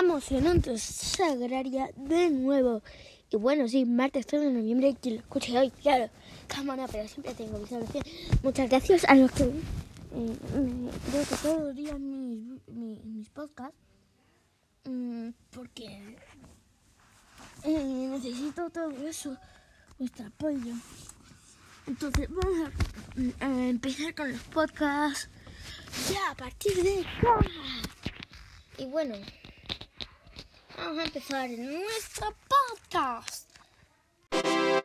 emocionante Sagraria de nuevo. Y bueno, sí, martes 3 de noviembre, quien lo escuche hoy, claro, cámara, pero siempre tengo visualización. Muchas gracias a los que eh, creo que todos los días mis, mis, mis podcasts, mm, porque eh, necesito todo eso, vuestro apoyo. Entonces, vamos a, a empezar con los podcasts ya a partir de. Y bueno, vamos a empezar nuestro podcast.